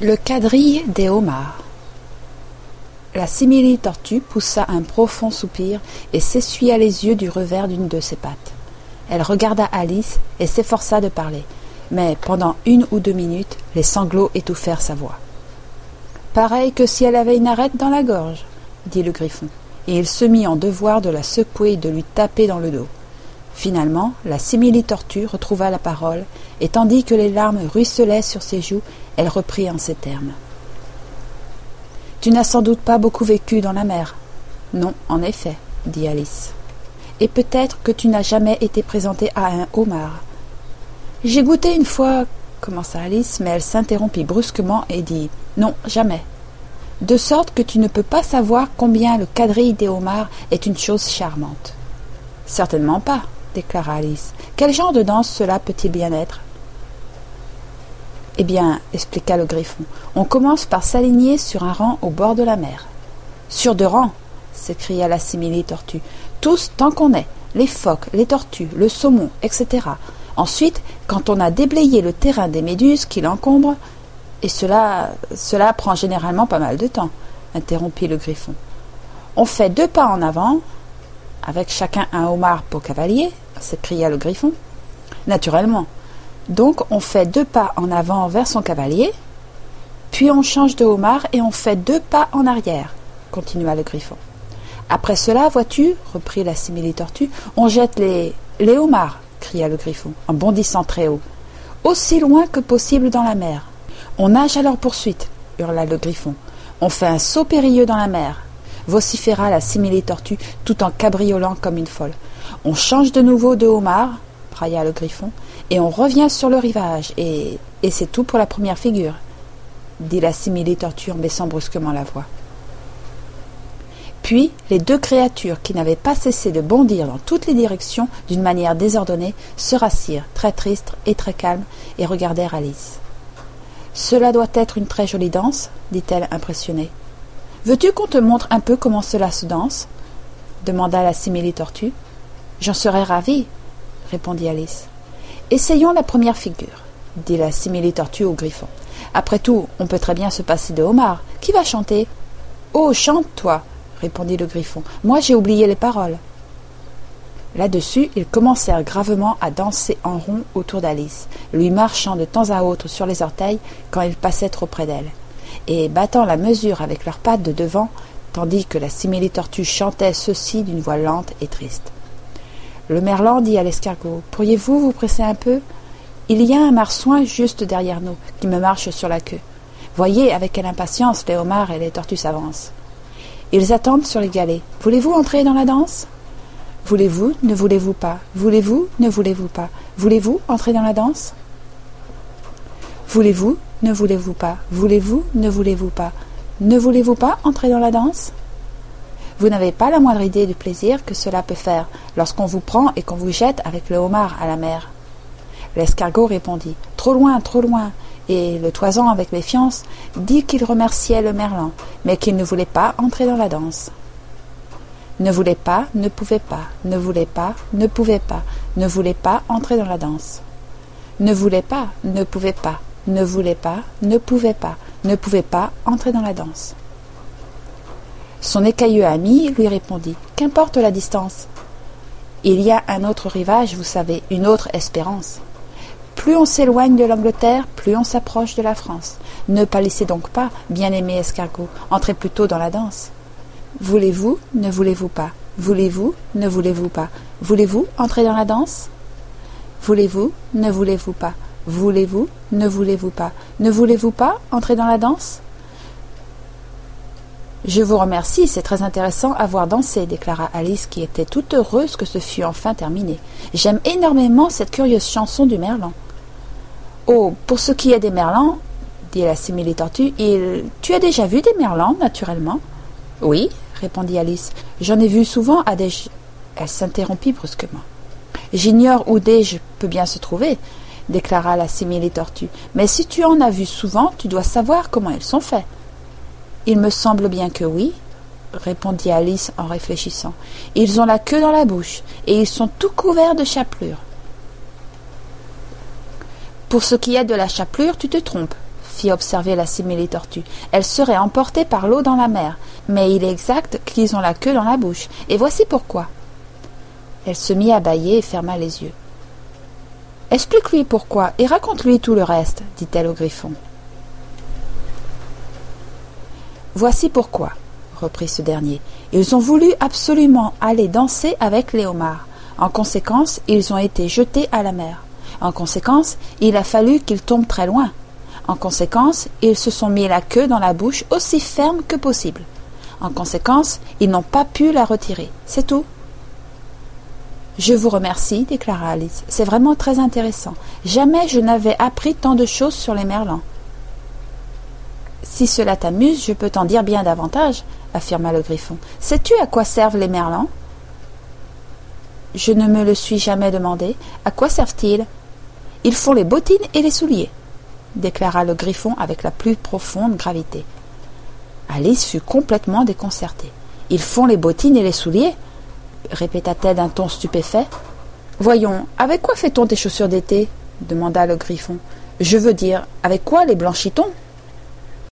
Le quadrille des homards. La simili-tortue poussa un profond soupir et s'essuya les yeux du revers d'une de ses pattes. Elle regarda Alice et s'efforça de parler, mais pendant une ou deux minutes, les sanglots étouffèrent sa voix. Pareil que si elle avait une arête dans la gorge, dit le griffon, et il se mit en devoir de la secouer et de lui taper dans le dos. Finalement, la simili-tortue retrouva la parole, et tandis que les larmes ruisselaient sur ses joues, elle reprit en ces termes. Tu n'as sans doute pas beaucoup vécu dans la mer. Non, en effet, dit Alice. Et peut-être que tu n'as jamais été présentée à un homard. J'ai goûté une fois, commença Alice, mais elle s'interrompit brusquement et dit Non, jamais. De sorte que tu ne peux pas savoir combien le quadrille des homards est une chose charmante. Certainement pas, déclara Alice. Quel genre de danse cela peut-il bien être? Eh bien, expliqua le griffon, on commence par s'aligner sur un rang au bord de la mer. Sur deux rangs s'écria la simili-tortue. Tous tant qu'on est, les phoques, les tortues, le saumon, etc. Ensuite, quand on a déblayé le terrain des méduses qui l'encombrent, et cela, cela prend généralement pas mal de temps, interrompit le griffon. On fait deux pas en avant, avec chacun un homard pour cavalier s'écria le griffon. Naturellement. Donc on fait deux pas en avant vers son cavalier, puis on change de homard et on fait deux pas en arrière, continua le griffon. Après cela, vois-tu, reprit la simili-tortue, on jette les. les homards, cria le griffon, en bondissant très haut, aussi loin que possible dans la mer. On nage à leur poursuite, hurla le griffon. On fait un saut périlleux dans la mer vociféra la simili-tortue tout en cabriolant comme une folle. On change de nouveau de homard, brailla le griffon, et on revient sur le rivage, et, et c'est tout pour la première figure, dit la simili-tortue en baissant brusquement la voix. Puis les deux créatures qui n'avaient pas cessé de bondir dans toutes les directions d'une manière désordonnée se rassirent, très tristes et très calmes, et regardèrent Alice. Cela doit être une très jolie danse, dit-elle impressionnée. Veux-tu qu'on te montre un peu comment cela se danse? demanda la simili-tortue. J'en serais ravie, répondit Alice. Essayons la première figure, dit la simili-tortue au griffon. Après tout, on peut très bien se passer de homard. Qui va chanter? Oh, chante, toi, répondit le griffon. Moi, j'ai oublié les paroles. Là-dessus, ils commencèrent gravement à danser en rond autour d'Alice, lui marchant de temps à autre sur les orteils quand il passait trop près d'elle et battant la mesure avec leurs pattes de devant, tandis que la simili-tortue chantait ceci d'une voix lente et triste. Le merlan dit à l'escargot Pourriez-vous vous presser un peu? Il y a un marsouin juste derrière nous, qui me marche sur la queue. Voyez avec quelle impatience les homards et les tortues s'avancent. Ils attendent sur les galets. Voulez-vous entrer dans la danse? Voulez-vous, ne voulez-vous pas? Voulez-vous, ne voulez-vous pas? Voulez-vous entrer dans la danse? Voulez-vous, ne voulez-vous pas Voulez-vous Ne voulez-vous pas Ne voulez-vous pas entrer dans la danse? Vous n'avez pas la moindre idée du plaisir que cela peut faire lorsqu'on vous prend et qu'on vous jette avec le homard à la mer. L'escargot répondit Trop loin, trop loin. Et le toison, avec méfiance, dit qu'il remerciait le merlan, mais qu'il ne voulait pas entrer dans la danse. Ne voulait pas, ne pouvait pas, ne voulait pas, ne pouvait pas, ne voulait pas entrer dans la danse. Ne voulait pas, ne pouvait pas, ne voulait pas, ne pouvait pas, ne pouvait pas entrer dans la danse. Son écailleux ami lui répondit Qu'importe la distance Il y a un autre rivage, vous savez, une autre espérance. Plus on s'éloigne de l'Angleterre, plus on s'approche de la France. Ne pâlissez donc pas, bien-aimé escargot, entrez plutôt dans la danse. Voulez-vous, ne voulez-vous pas Voulez-vous, ne voulez-vous pas Voulez-vous entrer dans la danse? Voulez-vous, ne voulez-vous pas Voulez-vous Ne voulez-vous pas? Ne voulez-vous pas entrer dans la danse? Je vous remercie, c'est très intéressant à voir danser, déclara Alice, qui était toute heureuse que ce fût enfin terminé. J'aime énormément cette curieuse chanson du merlan. Oh, pour ce qui est des merlans, dit la simili-tortue, il... tu as déjà vu des merlans, naturellement? Oui, répondit Alice. J'en ai vu souvent à des. Elle s'interrompit brusquement. J'ignore où des je peux bien se trouver déclara la simili-tortue. Mais si tu en as vu souvent, tu dois savoir comment ils sont faits. Il me semble bien que oui, répondit Alice en réfléchissant. Ils ont la queue dans la bouche, et ils sont tout couverts de chapelure. Pour ce qui est de la chapelure, tu te trompes, fit observer la simili-tortue. Elle serait emportée par l'eau dans la mer. Mais il est exact qu'ils ont la queue dans la bouche. Et voici pourquoi. Elle se mit à bâiller et ferma les yeux. Explique-lui pourquoi et raconte-lui tout le reste, dit-elle au griffon. Voici pourquoi, reprit ce dernier. Ils ont voulu absolument aller danser avec les homards. En conséquence, ils ont été jetés à la mer. En conséquence, il a fallu qu'ils tombent très loin. En conséquence, ils se sont mis la queue dans la bouche aussi ferme que possible. En conséquence, ils n'ont pas pu la retirer. C'est tout. Je vous remercie, déclara Alice. C'est vraiment très intéressant. Jamais je n'avais appris tant de choses sur les merlans. Si cela t'amuse, je peux t'en dire bien davantage, affirma le griffon. Sais-tu à quoi servent les merlans? Je ne me le suis jamais demandé. À quoi servent-ils? Ils font les bottines et les souliers, déclara le griffon avec la plus profonde gravité. Alice fut complètement déconcertée. Ils font les bottines et les souliers répéta-t-elle d'un ton stupéfait. Voyons, avec quoi fait-on tes chaussures d'été? demanda le griffon. Je veux dire, avec quoi les blanchit-on?